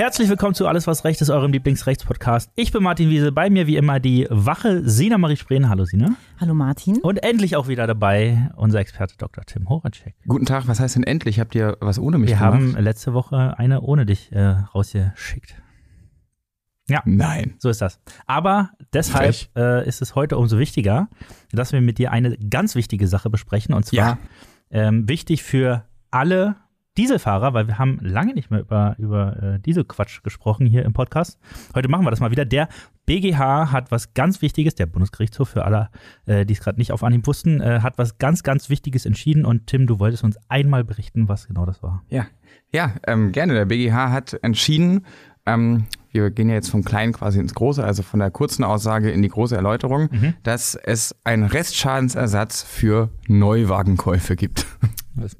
Herzlich willkommen zu Alles, was Recht ist, eurem Lieblingsrechtspodcast. Ich bin Martin Wiese, bei mir wie immer die wache Sina Marie Spreen. Hallo Sina. Hallo Martin. Und endlich auch wieder dabei unser Experte Dr. Tim Horacek. Guten Tag, was heißt denn endlich? Habt ihr was ohne mich Wir gemacht? haben letzte Woche eine ohne dich äh, rausgeschickt. Ja, Nein. so ist das. Aber deshalb äh, ist es heute umso wichtiger, dass wir mit dir eine ganz wichtige Sache besprechen. Und zwar Ja. ähm, wichtig für alle Dieselfahrer, weil wir haben lange nicht mehr über, über äh, Dieselquatsch gesprochen hier im Podcast. Heute machen wir das mal wieder. Der BGH hat was ganz Wichtiges, der Bundesgerichtshof für alle, äh, die es gerade nicht auf Anhieb wussten, äh, hat was ganz, ganz Wichtiges entschieden. Und Tim, du wolltest uns einmal berichten, was genau das war. Ja, ja ähm, gerne. Der BGH hat entschieden, ähm, wir gehen ja jetzt vom Kleinen quasi ins Große, also von der kurzen Aussage in die große Erläuterung, Mhm. dass es einen Restschadensersatz für Neuwagenkäufe gibt.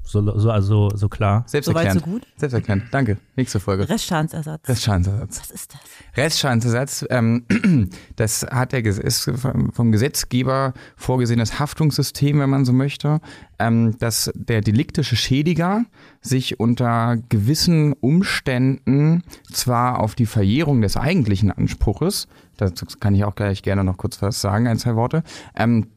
So, so, also, so klar. Selbsterklärend. Soweit so gut? Selbsterklärend. Danke. Nächste Folge. Restschadensersatz. Restschadensersatz. Was ist das? Restschadensersatz, ähm, das hat der ist vom vom Gesetzgeber vorgesehenes Haftungssystem, wenn man so möchte, ähm, dass der deliktische Schädiger sich unter gewissen Umständen zwar auf die Verjährung des eigentlichen Anspruches, dazu kann ich auch gleich gerne noch kurz was sagen, ein, zwei Worte, ähm,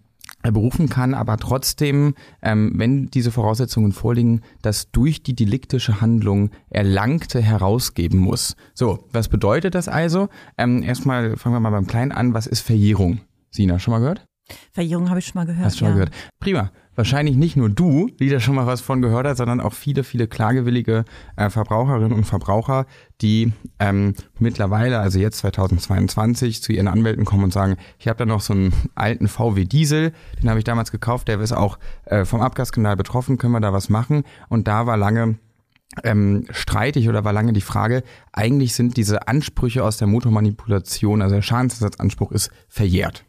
berufen kann, aber trotzdem, ähm, wenn diese Voraussetzungen vorliegen, das durch die deliktische Handlung Erlangte herausgeben muss. So, was bedeutet das also? Ähm, erstmal fangen wir mal beim Kleinen an. Was ist Verjährung? Sina, schon mal gehört? Verjährung habe ich schon mal gehört. Hast du schon ja. mal gehört? Prima. Wahrscheinlich nicht nur du, die da schon mal was von gehört hat, sondern auch viele, viele klagewillige äh, Verbraucherinnen und Verbraucher, die ähm, mittlerweile, also jetzt 2022, zu ihren Anwälten kommen und sagen, ich habe da noch so einen alten VW Diesel, den habe ich damals gekauft, der ist auch äh, vom Abgasskandal betroffen, können wir da was machen? Und da war lange ähm, streitig oder war lange die Frage, eigentlich sind diese Ansprüche aus der Motormanipulation, also der Schadensersatzanspruch ist verjährt.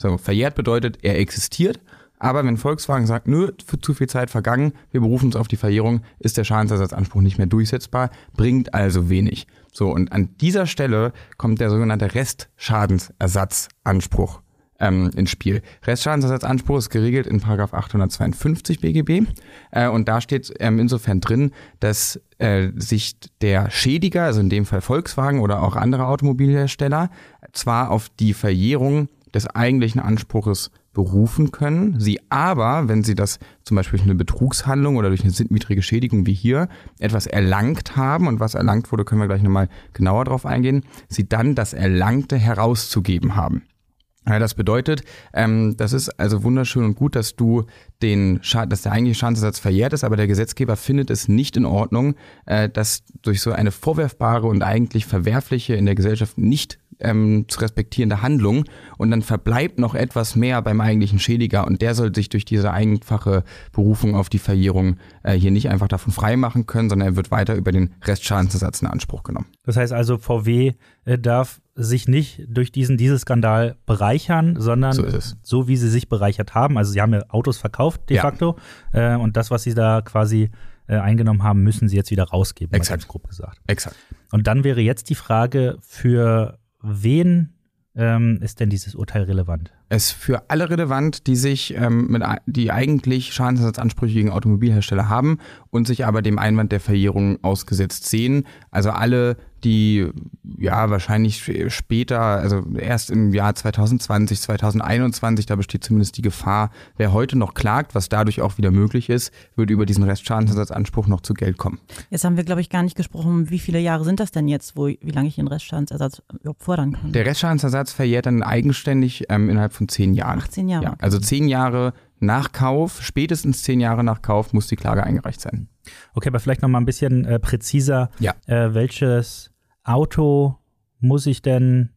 So, verjährt bedeutet, er existiert, aber wenn Volkswagen sagt, nö, für zu viel Zeit vergangen, wir berufen uns auf die Verjährung, ist der Schadensersatzanspruch nicht mehr durchsetzbar, bringt also wenig. So, und an dieser Stelle kommt der sogenannte Restschadensersatzanspruch ähm, ins Spiel. Restschadensersatzanspruch ist geregelt in Paragraph 852 BGB äh, und da steht ähm, insofern drin, dass äh, sich der Schädiger, also in dem Fall Volkswagen oder auch andere Automobilhersteller, zwar auf die Verjährung des eigentlichen Anspruches berufen können, sie aber, wenn sie das zum Beispiel durch eine Betrugshandlung oder durch eine sindwidrige Schädigung wie hier etwas erlangt haben und was erlangt wurde, können wir gleich nochmal genauer drauf eingehen, sie dann das Erlangte herauszugeben haben. Ja, das bedeutet, ähm, das ist also wunderschön und gut, dass du den Scha dass der eigentliche Schadensersatz verjährt ist, aber der Gesetzgeber findet es nicht in Ordnung, äh, dass durch so eine vorwerfbare und eigentlich verwerfliche in der Gesellschaft nicht ähm, zu respektierende Handlung und dann verbleibt noch etwas mehr beim eigentlichen Schädiger und der soll sich durch diese einfache Berufung auf die Verjährung äh, hier nicht einfach davon freimachen können, sondern er wird weiter über den Restschadensersatz in Anspruch genommen. Das heißt also, VW äh, darf sich nicht durch diesen Dieselskandal bereichern, sondern So so wie sie sich bereichert haben. Also sie haben ja Autos verkauft de Ja. facto äh, und das, was sie da quasi äh, eingenommen haben, müssen sie jetzt wieder rausgeben, Exakt. ganz grob gesagt. Exakt. Und dann wäre jetzt die Frage, für wen ähm, ist denn dieses Urteil relevant? Ist für alle relevant, die sich ähm, mit, die eigentlich Schadensersatzansprüche gegen Automobilhersteller haben und sich aber dem Einwand der Verjährung ausgesetzt sehen. Also alle, die ja wahrscheinlich sp- später, also erst im Jahr 2020, 2021, da besteht zumindest die Gefahr, wer heute noch klagt, was dadurch auch wieder möglich ist, wird über diesen Restschadensersatzanspruch noch zu Geld kommen. Jetzt haben wir, glaube ich, gar nicht gesprochen, wie viele Jahre sind das denn jetzt, wo, wie lange ich den Restschadensersatz überhaupt fordern kann. Der Restschadensersatz verjährt dann eigenständig ähm, innerhalb von zehn Jahren. 18 Jahre. Ja, also zehn Jahre nach Kauf, spätestens zehn Jahre nach Kauf muss die Klage eingereicht sein. Okay, aber vielleicht noch mal ein bisschen äh, präziser. Ja. Äh, welches Auto muss ich denn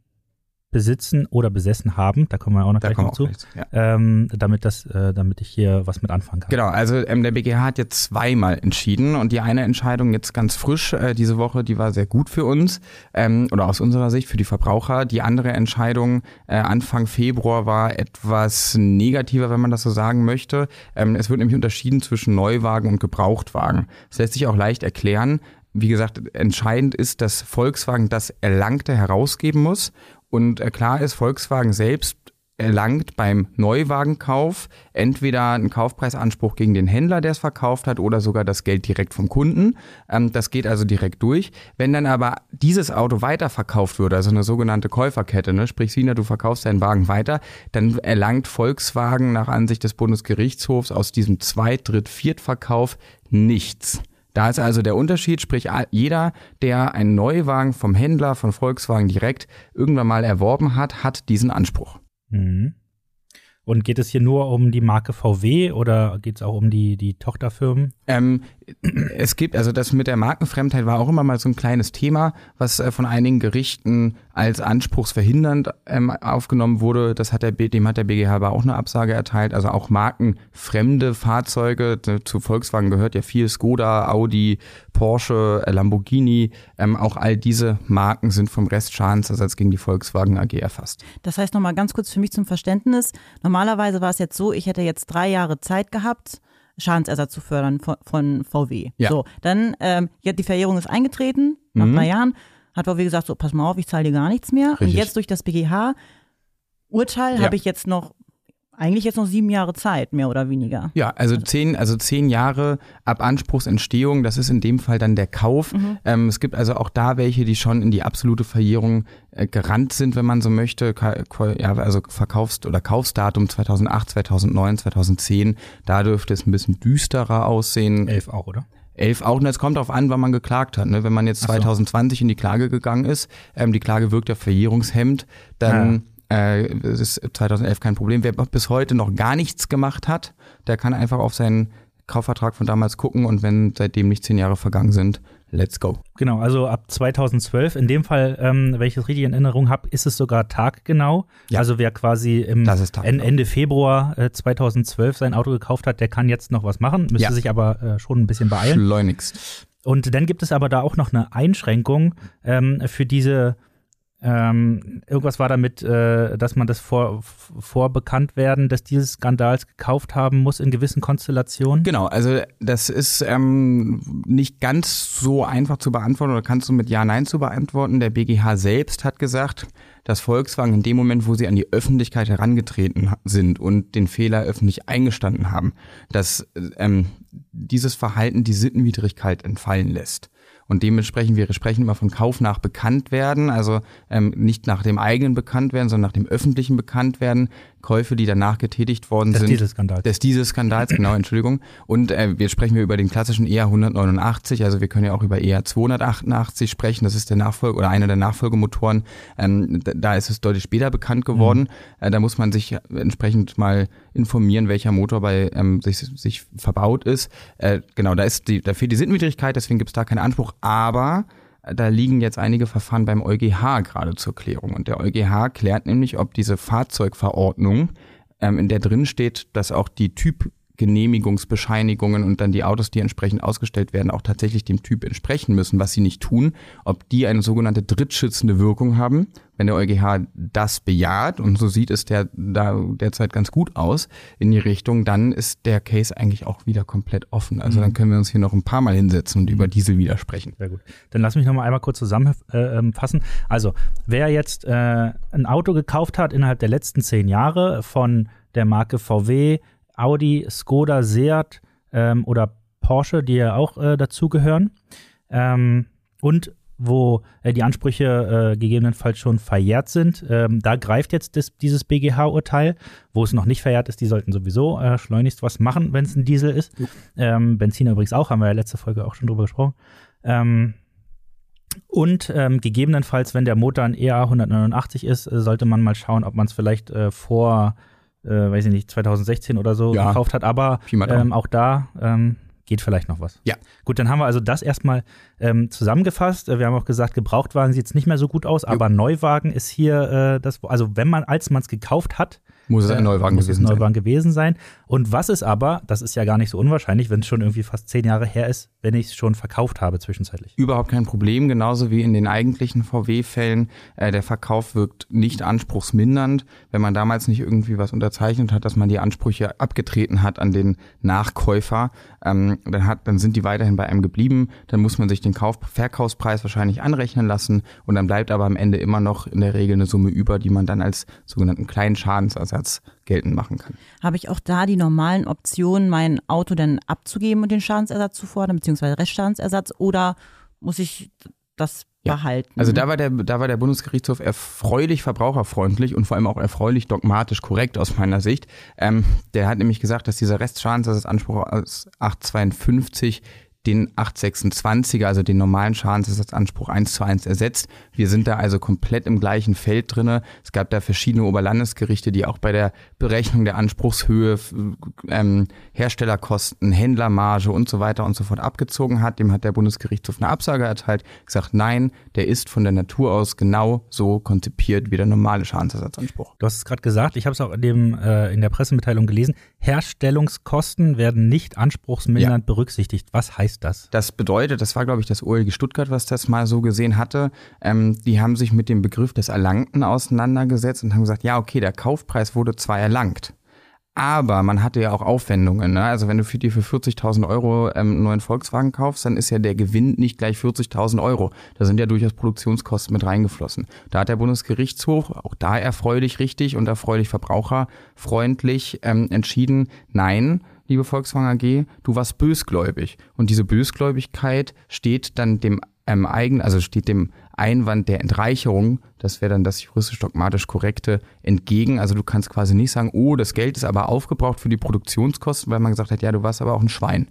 besitzen oder besessen haben? Da kommen wir auch noch Da gleich noch zu. gleich zu. Ja. Ähm, damit, das, äh, damit ich hier was mit anfangen kann. Genau, also ähm, der BGH hat jetzt zweimal entschieden und die eine Entscheidung jetzt ganz frisch äh, diese Woche, die war sehr gut für uns ähm, oder aus unserer Sicht für die Verbraucher. Die andere Entscheidung äh, Anfang Februar war etwas negativer, wenn man das so sagen möchte. Ähm, es wird nämlich unterschieden zwischen Neuwagen und Gebrauchtwagen. Das lässt sich auch leicht erklären. wie gesagt, entscheidend ist, dass Volkswagen das Erlangte herausgeben muss. Und äh, klar ist, Volkswagen selbst erlangt beim Neuwagenkauf entweder einen Kaufpreisanspruch gegen den Händler, der es verkauft hat, oder sogar das Geld direkt vom Kunden. Ähm, das geht also direkt durch. Wenn dann aber dieses Auto weiterverkauft würde, also eine sogenannte Käuferkette, ne, sprich Sina, du verkaufst deinen Wagen weiter, dann erlangt Volkswagen nach Ansicht des Bundesgerichtshofs aus diesem Zweit-, Dritt-, Viertverkauf nichts. Da ist also der Unterschied, sprich jeder, der einen Neuwagen vom Händler von Volkswagen direkt irgendwann mal erworben hat, hat diesen Anspruch. Mhm. Und geht es hier nur um die Marke VW oder geht es auch um die, die Tochterfirmen? Ähm, es gibt, also das mit der Markenfremdheit war auch immer mal so ein kleines Thema, was äh, von einigen Gerichten als anspruchsverhindernd ähm, aufgenommen wurde. Das hat der, dem hat der BGH aber auch eine Absage erteilt. Also auch markenfremde Fahrzeuge, zu Volkswagen gehört ja viel Skoda, Audi, Porsche, äh, Lamborghini. Ähm, auch all diese Marken sind vom Restschadensersatz gegen die Volkswagen AG erfasst. Das heißt nochmal ganz kurz für mich zum Verständnis. Normalerweise war es jetzt so, ich hätte jetzt drei Jahre Zeit gehabt, Schadensersatz zu fördern von, von VW. Ja. So, dann, ähm, ja, die Verjährung ist eingetreten, nach Mhm. drei Jahren, hat VW gesagt, so, pass mal auf, ich zahle dir gar nichts mehr. Und Richtig. jetzt durch das BGH-Urteil Ja. habe ich jetzt noch, eigentlich jetzt noch sieben Jahre Zeit, mehr oder weniger. Ja, also zehn, also zehn Jahre ab Anspruchsentstehung, das ist in dem Fall dann der Kauf. Ähm, es gibt also auch da welche, die schon in die absolute Verjährung äh, gerannt sind, wenn man so möchte. Ka ja, also Verkaufs- oder Kaufsdatum 2008, 2009, 2010. Da dürfte es ein bisschen düsterer aussehen. Elf auch, oder? Elf auch, und es kommt darauf an, wann man geklagt hat. Ne? Wenn man jetzt Ach so. 2020 in die Klage gegangen ist, ähm, die Klage wirkt ja verjährungshemmend, dann äh, es ist 2011 kein Problem. Wer bis heute noch gar nichts gemacht hat, der kann einfach auf seinen Kaufvertrag von damals gucken und wenn seitdem nicht zehn Jahre vergangen sind, let's go. Genau, also ab 2012. In dem Fall, ähm, wenn ich das richtig in Erinnerung habe, ist es sogar taggenau. Ja. Also wer quasi im Ende Februar äh, 2012 sein Auto gekauft hat, der kann jetzt noch was machen, müsste Ja. sich aber äh, schon ein bisschen beeilen. Schleunigst. Und dann gibt es aber da auch noch eine Einschränkung ähm, für diese, ähm, irgendwas war damit, äh, dass man das vor, vor Bekanntwerden des dieses Skandals gekauft haben muss in gewissen Konstellationen. Genau, also das ist ähm, nicht ganz so einfach zu beantworten oder kannst du mit Ja, Nein zu beantworten. Der BGH selbst hat gesagt, dass Volkswagen in dem Moment, wo sie an die Öffentlichkeit herangetreten sind und den Fehler öffentlich eingestanden haben, dass ähm, dieses Verhalten die Sittenwidrigkeit entfallen lässt. Und dementsprechend, wir sprechen immer von Kauf nach Bekanntwerden, also ähm, nicht nach dem eigenen Bekanntwerden, sondern nach dem öffentlichen Bekanntwerden. Käufe, die danach getätigt worden Des sind. Dieselskandals. Des Dieselskandals, genau, Entschuldigung. Und äh, wir sprechen wir über den klassischen ER 189, also wir können ja auch über ER 288 sprechen, das ist der Nachfolger oder einer der Nachfolgemotoren. Ähm, da, ist es deutlich später bekannt geworden. Äh, da muss man sich entsprechend mal informieren, welcher Motor bei ähm, sich, sich verbaut ist. Äh, genau, da ist die, da fehlt die Sittenwidrigkeit, deswegen gibt es da keinen Anspruch, aber da liegen jetzt einige Verfahren beim EuGH gerade zur Klärung. Und der EuGH klärt nämlich, ob diese Fahrzeugverordnung, ähm, in der drin steht, dass auch die Typgenehmigungsbescheinigungen und dann die Autos, die entsprechend ausgestellt werden, auch tatsächlich dem Typ entsprechen müssen, was sie nicht tun, ob die eine sogenannte drittschützende Wirkung haben. Wenn der EuGH das bejaht, und so sieht es der, da derzeit ganz gut aus in die Richtung, dann ist der Case eigentlich auch wieder komplett offen. Also dann können wir uns hier noch ein paar Mal hinsetzen und über Diesel wieder sprechen. Sehr gut. Dann lass mich noch mal einmal kurz zusammenfassen. Also, wer jetzt äh, ein Auto gekauft hat innerhalb der letzten zehn Jahre von der Marke VW, Audi, Skoda, Seat ähm, oder Porsche, die ja auch äh, dazugehören, ähm, und wo äh, die Ansprüche äh, gegebenenfalls schon verjährt sind, ähm, da greift jetzt das, dieses BGH-Urteil. Wo es noch nicht verjährt ist, die sollten sowieso äh, schleunigst was machen, wenn es ein Diesel ist. Ähm, Benziner übrigens auch, haben wir ja letzte Folge auch schon drüber gesprochen. Ähm, und ähm, gegebenenfalls, wenn der Motor ein EA 189 ist, äh, sollte man mal schauen, ob man es vielleicht äh, vor, äh, weiß ich nicht, 2016 oder so Ja. gekauft hat. Aber ähm, auch da ähm, geht vielleicht noch was. Ja. Gut, dann haben wir also das erstmal ähm, zusammengefasst. Äh, Wir haben auch gesagt, Gebrauchtwagen sieht es nicht mehr so gut aus, aber Neuwagen ist hier äh, das, also wenn man, als man es gekauft hat, Muss es ein Neuwagen muss es gewesen sein. Neuwagen gewesen sein. Und was ist aber, das ist ja gar nicht so unwahrscheinlich, wenn es schon irgendwie fast zehn Jahre her ist, wenn ich es schon verkauft habe zwischenzeitlich. Überhaupt kein Problem, genauso wie in den eigentlichen VW-Fällen. Äh, der Verkauf wirkt nicht anspruchsmindernd, wenn man damals nicht irgendwie was unterzeichnet hat, dass man die Ansprüche abgetreten hat an den Nachkäufer. Ähm, dann, hat, dann sind die weiterhin bei einem geblieben. Dann muss man sich den Kauf Verkaufspreis wahrscheinlich anrechnen lassen und dann bleibt aber am Ende immer noch in der Regel eine Summe über, die man dann als sogenannten kleinen Schadensersatz geltend machen kann. Habe ich auch da die normalen Optionen, mein Auto dann abzugeben und den Schadensersatz zu fordern, beziehungsweise Restschadensersatz, oder muss ich das Ja. behalten? Also da war der, da war der Bundesgerichtshof erfreulich verbraucherfreundlich und vor allem auch erfreulich dogmatisch korrekt aus meiner Sicht. Ähm, der hat nämlich gesagt, dass dieser Restschadensersatzanspruch aus 852 den 826er, also den normalen Schadensersatzanspruch eins zu eins ersetzt. Wir sind da also komplett im gleichen Feld drinne. Es gab da verschiedene Oberlandesgerichte, die auch bei der Berechnung der Anspruchshöhe, ähm, Herstellerkosten, Händlermarge und so weiter und so fort abgezogen hat. Dem hat der Bundesgerichtshof eine Absage erteilt, gesagt, nein, der ist von der Natur aus genau so konzipiert wie der normale Schadensersatzanspruch. Du hast es gerade gesagt, ich habe es auch in, dem, äh, in der Pressemitteilung gelesen. Herstellungskosten werden nicht anspruchsmindernd berücksichtigt. Was heißt das? Das bedeutet, das war, glaube ich, das OLG Stuttgart, was das mal so gesehen hatte. Ähm, die haben sich mit dem Begriff des Erlangten auseinandergesetzt und haben gesagt, ja, okay, der Kaufpreis wurde zwar erlangt, aber man hatte ja auch Aufwendungen. Ne? Also wenn du für dir für 40.000 Euro ähm, einen neuen Volkswagen kaufst, dann ist ja der Gewinn nicht gleich 40.000 Euro. Da sind ja durchaus Produktionskosten mit reingeflossen. Da hat der Bundesgerichtshof, auch da erfreulich richtig und erfreulich verbraucherfreundlich ähm, entschieden, nein, liebe Volkswagen AG, du warst bösgläubig. Und diese Bösgläubigkeit steht dann dem ähm, eigen, also steht dem Einwand der Entreicherung, das wäre dann das juristisch dogmatisch korrekte, entgegen. Also du kannst quasi nicht sagen, oh, das Geld ist aber aufgebraucht für die Produktionskosten, weil man gesagt hat, ja, du warst aber auch ein Schwein.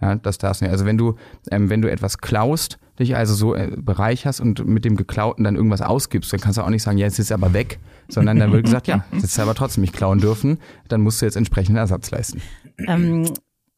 Ja, das darfst du nicht. Also wenn du, ähm, wenn du etwas klaust, dich also so äh, bereicherst und mit dem Geklauten dann irgendwas ausgibst, dann kannst du auch nicht sagen, ja, jetzt ist es aber weg, sondern dann wird gesagt, ja, jetzt ist aber trotzdem nicht klauen dürfen, dann musst du jetzt entsprechenden Ersatz leisten. ähm,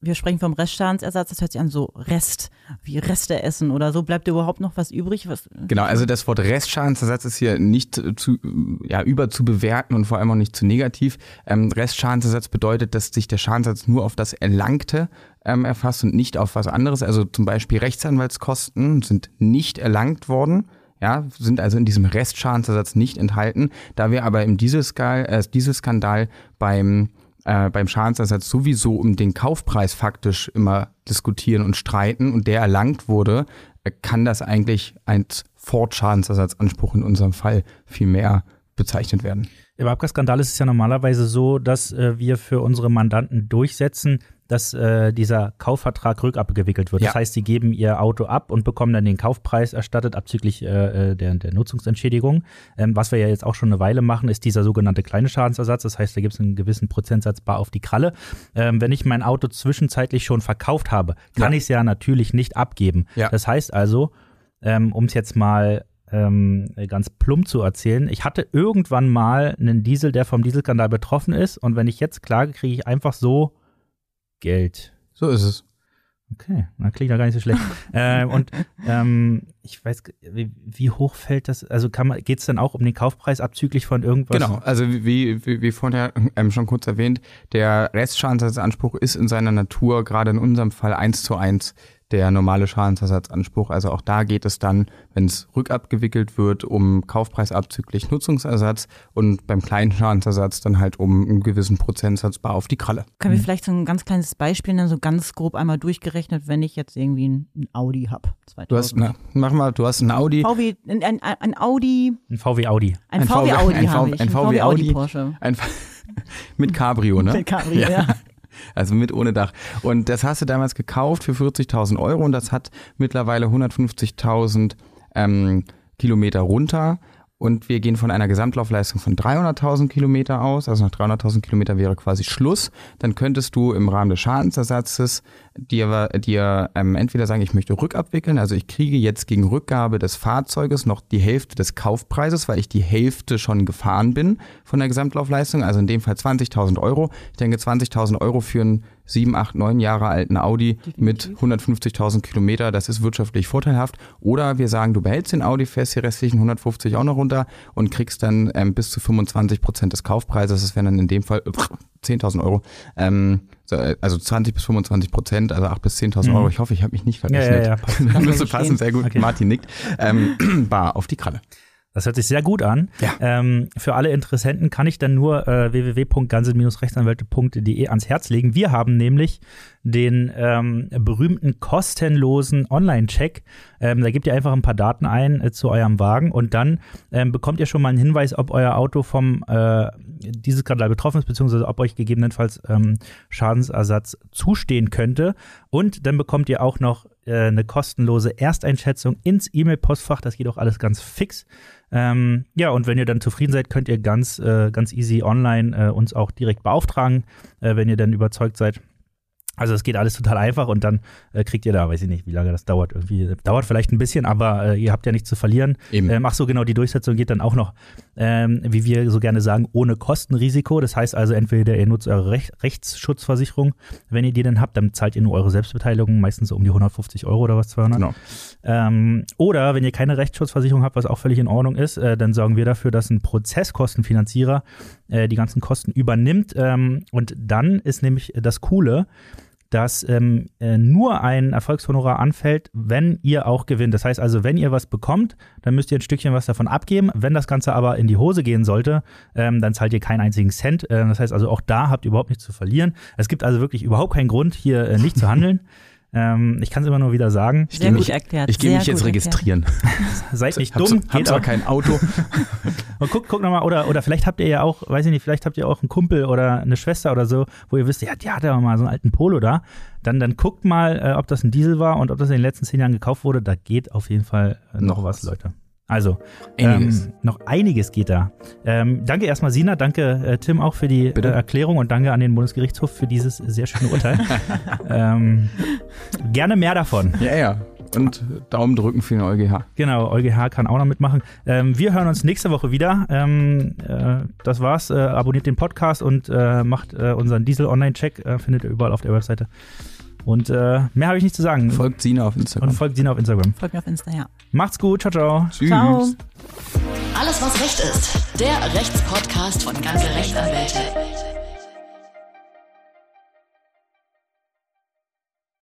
wir sprechen vom Restschadensersatz, das hört sich an so Rest, wie Reste essen oder so. Bleibt überhaupt noch was übrig? Was, Genau, also das Wort Restschadensersatz ist hier nicht äh, zu, äh, ja, über zu bewerten und vor allem auch nicht zu negativ. Ähm, Restschadensersatz bedeutet, dass sich der Schadensersatz nur auf das Erlangte ähm, erfasst und nicht auf was anderes. Also zum Beispiel Rechtsanwaltskosten sind nicht erlangt worden. Ja, sind also in diesem Restschadensersatz nicht enthalten. Da wir aber im Dieselskandal, äh, Dieselskandal beim äh, beim Schadensersatz sowieso um den Kaufpreis faktisch immer diskutieren und streiten und der erlangt wurde, äh, kann das eigentlich als Fortschadensersatzanspruch in unserem Fall viel mehr bezeichnet werden. Im Abgasskandal ist es ja normalerweise so, dass äh, wir für unsere Mandanten durchsetzen, dass äh, dieser Kaufvertrag rückabgewickelt wird. Ja. Das heißt, sie geben ihr Auto ab und bekommen dann den Kaufpreis erstattet, abzüglich äh, äh, der, der Nutzungsentschädigung. Ähm, was wir ja jetzt auch schon eine Weile machen, ist dieser sogenannte kleine Schadensersatz. Das heißt, da gibt es einen gewissen Prozentsatz bar auf die Kralle. Ähm, wenn ich mein Auto zwischenzeitlich schon verkauft habe, kann Ja. ich es ja natürlich nicht abgeben. Ja. Das heißt also, ähm, um es jetzt mal ähm, ganz plump zu erzählen, ich hatte irgendwann mal einen Diesel, der vom Dieselskandal betroffen ist und wenn ich jetzt klage, kriege ich einfach so Geld. So ist es. Okay, na klingt ja gar nicht so schlecht. ähm, und ähm, ich weiß, wie, wie hoch fällt das? Also geht es dann auch um den Kaufpreis abzüglich von irgendwas? Genau, also wie, wie, wie vorher ähm, schon kurz erwähnt, der Restschadensersatzanspruch ist in seiner Natur, gerade in unserem Fall, eins zu eins der normale Schadensersatzanspruch. Also auch da geht es dann, wenn es rückabgewickelt wird, um Kaufpreis abzüglich Nutzungsersatz und beim kleinen Schadensersatz dann halt um einen gewissen Prozentsatz bar auf die Kralle. können wir vielleicht so ein ganz kleines Beispiel nennen, so ganz grob einmal durchgerechnet, wenn ich jetzt irgendwie ein, Audi habe. Du hast, na, mach mal, du hast ein Audi. VW, ein, ein, ein Audi, Ein VW Audi. ein, Ein VW VW Audi ein VW ich. ein VW Audi. Porsche. Ein, mit Cabrio, ne? Mit Cabrio, ja. Also mit ohne Dach. Und das hast du damals gekauft für 40.000 Euro und das hat mittlerweile 150.000 ähm, Kilometer runter. Und wir gehen von einer Gesamtlaufleistung von 300.000 Kilometer aus. Also nach 300.000 Kilometer wäre quasi Schluss. Dann könntest du im Rahmen des Schadensersatzes dir, dir ähm, entweder sagen, ich möchte rückabwickeln. Also ich kriege jetzt gegen Rückgabe des Fahrzeuges noch die Hälfte des Kaufpreises, weil ich die Hälfte schon gefahren bin von der Gesamtlaufleistung. Also in dem Fall 20.000 Euro. Ich denke, 20.000 Euro für ein sieben, acht, neun Jahre alten Audi mit 150.000 Kilometer, das ist wirtschaftlich vorteilhaft. Oder wir sagen, du behältst den Audi, fährst die restlichen 150 auch noch runter und kriegst dann ähm, bis zu 25 Prozent des Kaufpreises, das wären dann in dem Fall äh, 10.000 Euro, ähm, äh, also 20 bis 25 Prozent, also 8 bis 10.000 Mhm. Euro. Ich hoffe, ich habe mich nicht Ja, verrechnet. ja, ja, passt. Das Kann müsste so passen, sehr gut. Okay. Martin nickt. Ähm, bar auf die Kralle. Das hört sich sehr gut an. Ja. Ähm, für alle Interessenten kann ich dann nur äh, www.ganze-rechtsanwälte.de ans Herz legen. Wir haben nämlich den ähm, berühmten kostenlosen Online-Check. Ähm, da gebt ihr einfach ein paar Daten ein äh, zu eurem Wagen und dann ähm, bekommt ihr schon mal einen Hinweis, ob euer Auto vom äh, dieses Skandal betroffen ist, beziehungsweise ob euch gegebenenfalls ähm, Schadensersatz zustehen könnte. Und dann bekommt ihr auch noch äh, eine kostenlose Ersteinschätzung ins E-Mail-Postfach. Das geht auch alles ganz fix. Ähm, ja, und wenn ihr dann zufrieden seid, könnt ihr ganz, äh, ganz easy online äh, uns auch direkt beauftragen, äh, wenn ihr dann überzeugt seid. Also es geht alles total einfach und dann äh, kriegt ihr da, weiß ich nicht, wie lange das dauert. Irgendwie dauert vielleicht ein bisschen, aber äh, ihr habt ja nichts zu verlieren. Eben. Ähm, ach so, genau, die Durchsetzung geht dann auch noch, ähm, wie wir so gerne sagen, ohne Kostenrisiko. Das heißt also entweder ihr nutzt eure Rech Rechtsschutzversicherung, wenn ihr die dann habt, dann zahlt ihr nur eure Selbstbeteiligung, meistens so um die 150 Euro oder was, 200. Genau. Ähm, oder wenn ihr keine Rechtsschutzversicherung habt, was auch völlig in Ordnung ist, äh, dann sorgen wir dafür, dass ein Prozesskostenfinanzierer äh, die ganzen Kosten übernimmt. Ähm, und dann ist nämlich das Coole, dass ähm, äh, nur ein Erfolgshonorar anfällt, wenn ihr auch gewinnt. Das heißt also, wenn ihr was bekommt, dann müsst ihr ein Stückchen was davon abgeben. Wenn das Ganze aber in die Hose gehen sollte, ähm, dann zahlt ihr keinen einzigen Cent. Äh, das heißt also, auch da habt ihr überhaupt nichts zu verlieren. Es gibt also wirklich überhaupt keinen Grund, hier äh, nicht zu handeln. ähm, ich kann es immer nur wieder sagen. Ich Sehr gut mich, erklärt, Ich gehe mich jetzt registrieren. Seid nicht dumm, hab geht kein Auto. Und guckt, guckt nochmal, oder, oder vielleicht habt ihr ja auch, weiß ich nicht, vielleicht habt ihr auch einen Kumpel oder eine Schwester oder so, wo ihr wisst, ja, die hatte aber mal so einen alten Polo da. Dann, dann guckt mal, äh, ob das ein Diesel war und ob das in den letzten zehn Jahren gekauft wurde. Da geht auf jeden Fall äh, noch, Noch was, was. Leute. Also, Einiges. Ähm, noch einiges geht da. Ähm, danke erstmal, Sina. Danke, äh, Tim, auch für die äh. Erklärung und danke an den Bundesgerichtshof für dieses sehr schöne Urteil. ähm, gerne mehr davon. Ja, ja. Und Daumen drücken für den EuGH. Genau, EuGH kann auch noch mitmachen. Ähm, wir hören uns nächste Woche wieder. Ähm, äh, das war's. Äh, abonniert den Podcast und äh, macht äh, unseren Diesel-Online-Check. Findet ihr überall auf der Webseite. Und äh, mehr habe ich nicht zu sagen. Folgt Sina auf und Instagram. folgt Sina auf Instagram. Folgt mir auf Insta, ja. Macht's gut. Ciao, ciao. Tschüss. Ciao. Alles, was Recht ist. Der Rechtspodcast von ganze Rechtsanwälte.